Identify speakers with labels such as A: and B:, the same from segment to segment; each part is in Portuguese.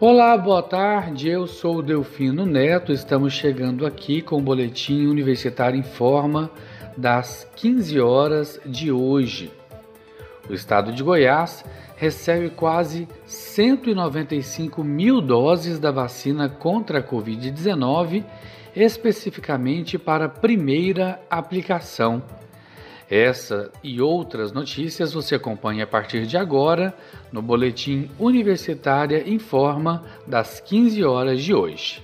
A: Olá, boa tarde. Eu sou o Delfino Neto. Estamos chegando aqui com o boletim Universitário em Forma das 15 horas de hoje. O estado de Goiás recebe quase 195 mil doses da vacina contra a Covid-19, especificamente para primeira aplicação. Essa e outras notícias você acompanha a partir de agora no Boletim Universitária em Forma das 15 horas de hoje.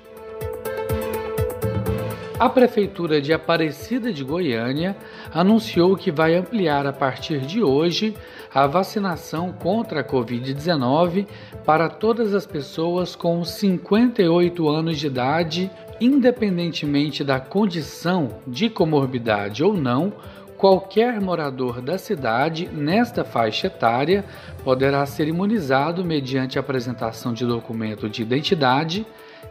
A: A Prefeitura de Aparecida de Goiânia anunciou que vai ampliar a partir de hoje a vacinação contra a Covid-19 para todas as pessoas com 58 anos de idade, independentemente da condição de comorbidade ou não Qualquer morador da cidade nesta faixa etária poderá ser imunizado mediante apresentação de documento de identidade,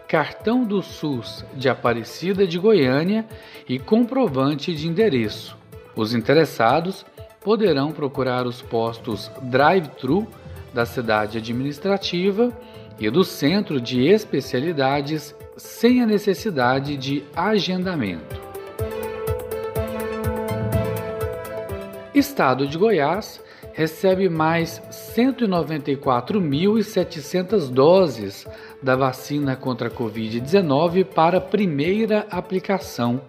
A: cartão do SUS de Aparecida de Goiânia e comprovante de endereço. Os interessados poderão procurar os postos drive-thru da cidade administrativa e do centro de especialidades sem a necessidade de agendamento. Estado de Goiás recebe mais 194.700 doses da vacina contra a Covid-19 para primeira aplicação.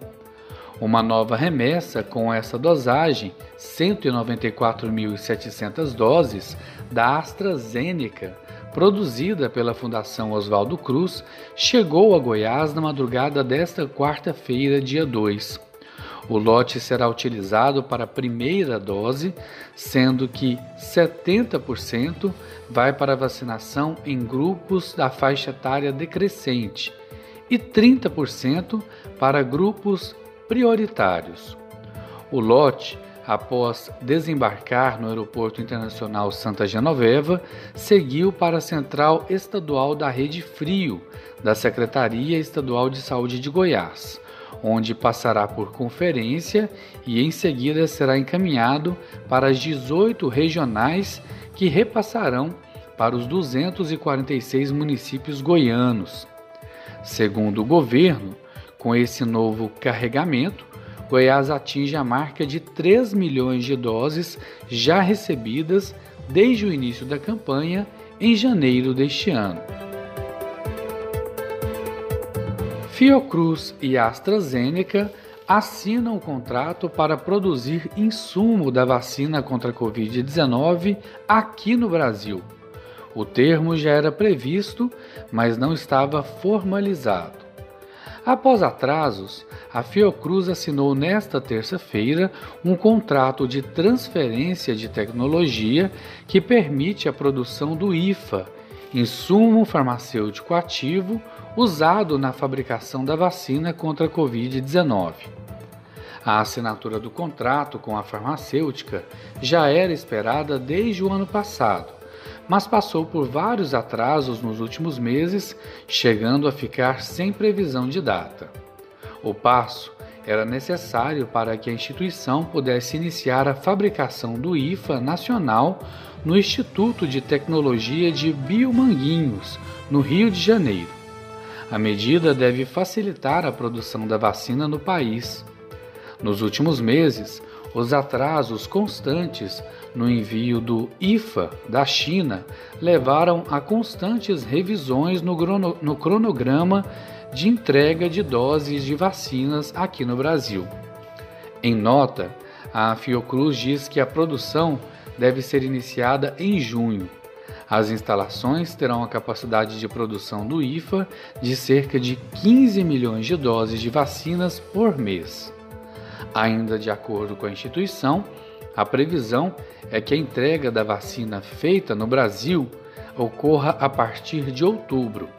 A: Uma nova remessa com essa dosagem, 194.700 doses, da AstraZeneca, produzida pela Fundação Oswaldo Cruz, chegou a Goiás na madrugada desta quarta-feira, dia 2. O lote será utilizado para a primeira dose, sendo que 70% vai para vacinação em grupos da faixa etária decrescente e 30% para grupos prioritários. O lote, após desembarcar no Aeroporto Internacional Santa Genoveva, seguiu para a Central Estadual da Rede Frio da Secretaria Estadual de Saúde de Goiás onde passará por conferência e em seguida será encaminhado para as 18 regionais que repassarão para os 246 municípios goianos. Segundo o governo, com esse novo carregamento, Goiás atinge a marca de 3 milhões de doses já recebidas desde o início da campanha em janeiro deste ano. Fiocruz e AstraZeneca assinam um contrato para produzir insumo da vacina contra a Covid-19 aqui no Brasil. O termo já era previsto, mas não estava formalizado. Após atrasos, a Fiocruz assinou nesta terça-feira um contrato de transferência de tecnologia que permite a produção do IFA, insumo farmacêutico ativo usado na fabricação da vacina contra a Covid-19. A assinatura do contrato com a farmacêutica já era esperada desde o ano passado, mas passou por vários atrasos nos últimos meses, chegando a ficar sem previsão de data. O passo era necessário para que a instituição pudesse iniciar a fabricação do IFA nacional no Instituto de Tecnologia de Biomanguinhos, no Rio de Janeiro. A medida deve facilitar a produção da vacina no país. Nos últimos meses, os atrasos constantes no envio do IFA da China levaram a constantes revisões no, no cronograma de entrega de doses de vacinas aqui no Brasil. Em nota, a Fiocruz diz que a produção deve ser iniciada em junho. As instalações terão a capacidade de produção do IFA de cerca de 15 milhões de doses de vacinas por mês. Ainda de acordo com a instituição, a previsão é que a entrega da vacina feita no Brasil ocorra a partir de outubro.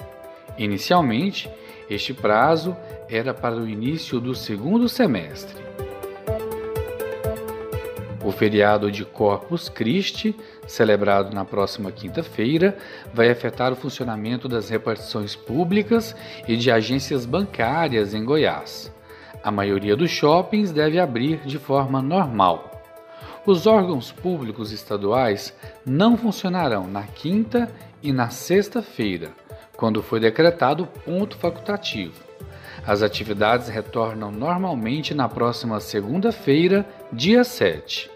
A: Inicialmente, este prazo era para o início do segundo semestre. O feriado de Corpus Christi, celebrado na próxima quinta-feira, vai afetar o funcionamento das repartições públicas e de agências bancárias em Goiás. A maioria dos shoppings deve abrir de forma normal. Os órgãos públicos estaduais não funcionarão na quinta e na sexta-feira, quando foi decretado ponto facultativo. As atividades retornam normalmente na próxima segunda-feira, dia 7.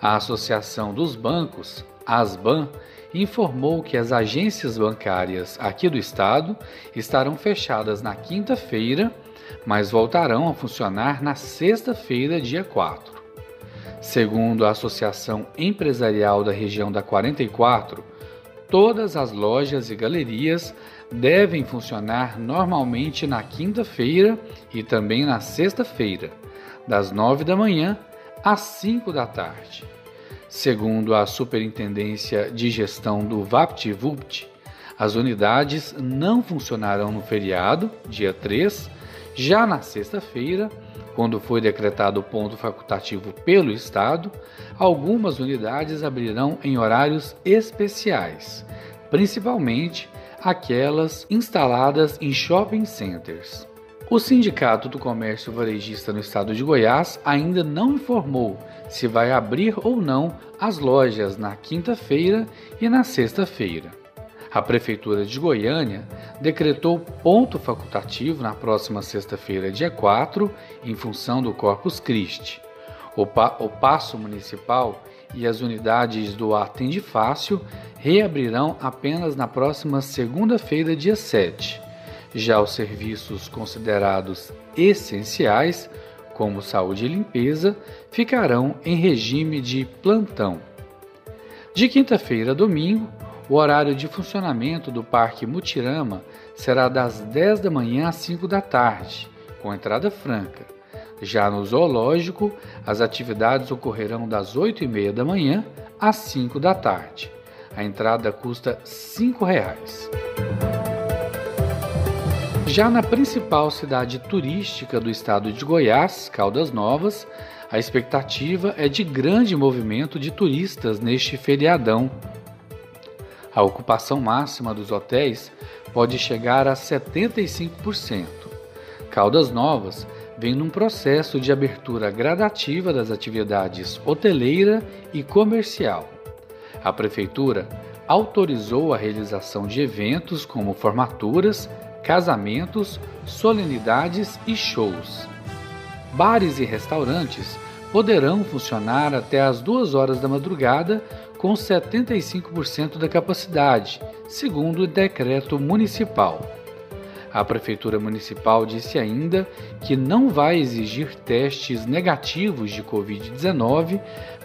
A: A Associação dos Bancos, ASBAN, informou que as agências bancárias aqui do estado estarão fechadas na quinta-feira, mas voltarão a funcionar na sexta-feira, dia 4. Segundo a Associação Empresarial da Região da 44, todas as lojas e galerias devem funcionar normalmente na quinta-feira e também na sexta-feira, das 9 da manhã às 5 da tarde. Segundo a Superintendência de Gestão do VaptVupt, as unidades não funcionarão no feriado, dia 3, já na sexta-feira, quando foi decretado o ponto facultativo pelo Estado, algumas unidades abrirão em horários especiais, principalmente aquelas instaladas em shopping centers. O Sindicato do Comércio Varejista no estado de Goiás ainda não informou se vai abrir ou não as lojas na quinta-feira e na sexta-feira. A Prefeitura de Goiânia decretou ponto facultativo na próxima sexta-feira, dia 4, em função do Corpus Christi. O, pa o Passo Municipal e as unidades do Atende Fácil reabrirão apenas na próxima segunda-feira, dia 7. Já os serviços considerados essenciais, como saúde e limpeza, ficarão em regime de plantão. De quinta-feira a domingo, o horário de funcionamento do Parque Mutirama será das 10 da manhã às 5 da tarde, com entrada franca. Já no zoológico, as atividades ocorrerão das 8 e meia da manhã às 5 da tarde. A entrada custa R$ 5. Já na principal cidade turística do estado de Goiás, Caldas Novas, a expectativa é de grande movimento de turistas neste feriadão. A ocupação máxima dos hotéis pode chegar a 75%. Caldas Novas vem num processo de abertura gradativa das atividades hoteleira e comercial. A Prefeitura autorizou a realização de eventos como formaturas, casamentos, solenidades e shows. Bares e restaurantes poderão funcionar até às 2 horas da madrugada com 75% da capacidade, segundo o decreto municipal. A Prefeitura Municipal disse ainda que não vai exigir testes negativos de Covid-19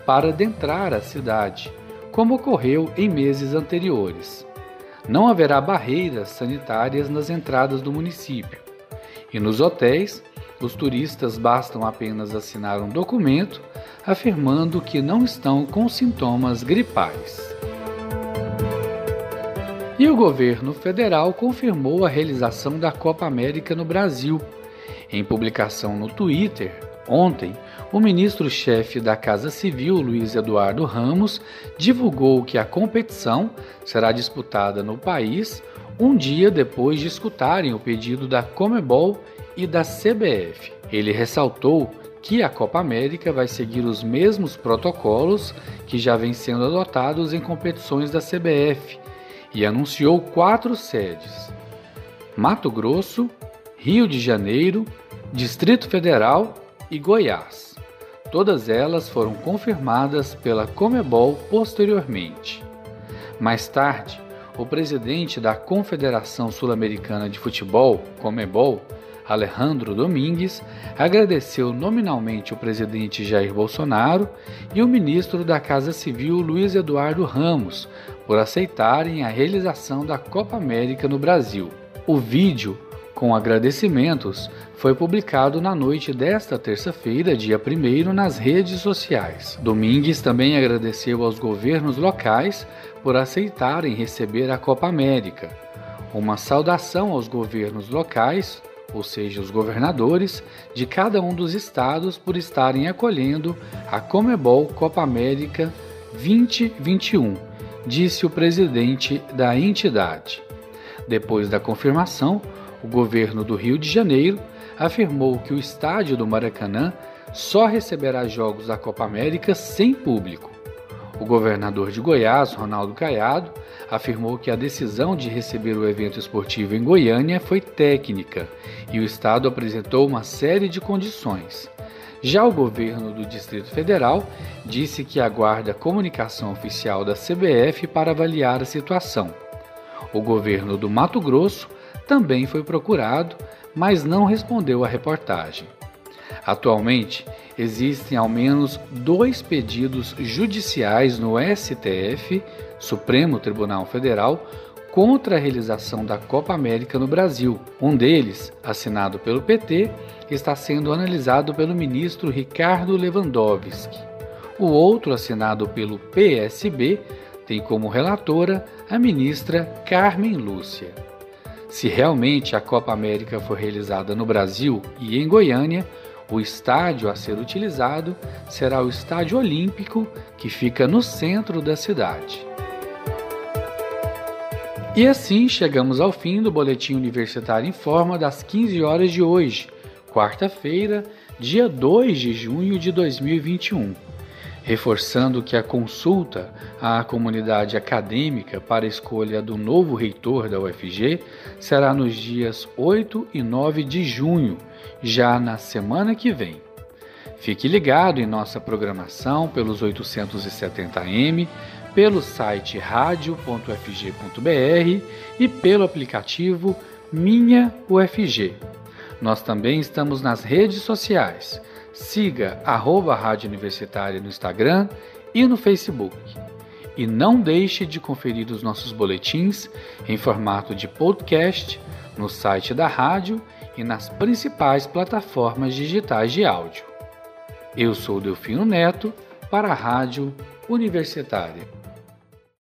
A: para adentrar a cidade, como ocorreu em meses anteriores. Não haverá barreiras sanitárias nas entradas do município. E nos hotéis, os turistas bastam apenas assinar um documento afirmando que não estão com sintomas gripais. E o governo federal confirmou a realização da Copa América no Brasil. Em publicação no Twitter, ontem, o ministro-chefe da Casa Civil, Luiz Eduardo Ramos, divulgou que a competição será disputada no país um dia depois de escutarem o pedido da Comebol e da CBF. Ele ressaltou que a Copa América vai seguir os mesmos protocolos que já vêm sendo adotados em competições da CBF e anunciou quatro sedes: Mato Grosso, Rio de Janeiro, Distrito Federal e Goiás. Todas elas foram confirmadas pela Comebol posteriormente. Mais tarde, o presidente da Confederação Sul-Americana de Futebol, Comebol, Alejandro Domingues, agradeceu nominalmente o presidente Jair Bolsonaro e o ministro da Casa Civil Luiz Eduardo Ramos por aceitarem a realização da Copa América no Brasil. O vídeo com agradecimentos foi publicado na noite desta terça-feira, dia 1 nas redes sociais. Domingues também agradeceu aos governos locais por aceitarem receber a Copa América. Uma saudação aos governos locais ou seja, os governadores de cada um dos estados por estarem acolhendo a Comebol Copa América 2021, disse o presidente da entidade. Depois da confirmação, o governo do Rio de Janeiro afirmou que o estádio do Maracanã só receberá jogos da Copa América sem público. O governador de Goiás, Ronaldo Caiado, afirmou que a decisão de receber o evento esportivo em Goiânia foi técnica e o Estado apresentou uma série de condições. Já o governo do Distrito Federal disse que aguarda comunicação oficial da CBF para avaliar a situação. O governo do Mato Grosso também foi procurado, mas não respondeu à reportagem. Atualmente, existem ao menos dois pedidos judiciais no STF, Supremo Tribunal Federal, contra a realização da Copa América no Brasil. Um deles, assinado pelo PT, está sendo analisado pelo ministro Ricardo Lewandowski. O outro, assinado pelo PSB, tem como relatora a ministra Carmen Lúcia. Se realmente a Copa América for realizada no Brasil e em Goiânia, o estádio a ser utilizado será o Estádio Olímpico, que fica no centro da cidade. E assim chegamos ao fim do Boletim Universitário em Forma das 15 horas de hoje, quarta-feira, dia 2 de junho de 2021 reforçando que a consulta à comunidade acadêmica para escolha do novo reitor da UFG será nos dias 8 e 9 de junho, já na semana que vem. Fique ligado em nossa programação pelos 870m, pelo site radio.ufg.br e pelo aplicativo Minha UFG. Nós também estamos nas redes sociais Siga arroba Rádio Universitária no Instagram e no Facebook. E não deixe de conferir os nossos boletins em formato de podcast no site da rádio e nas principais plataformas digitais de áudio. Eu sou Delfino Neto para a Rádio Universitária.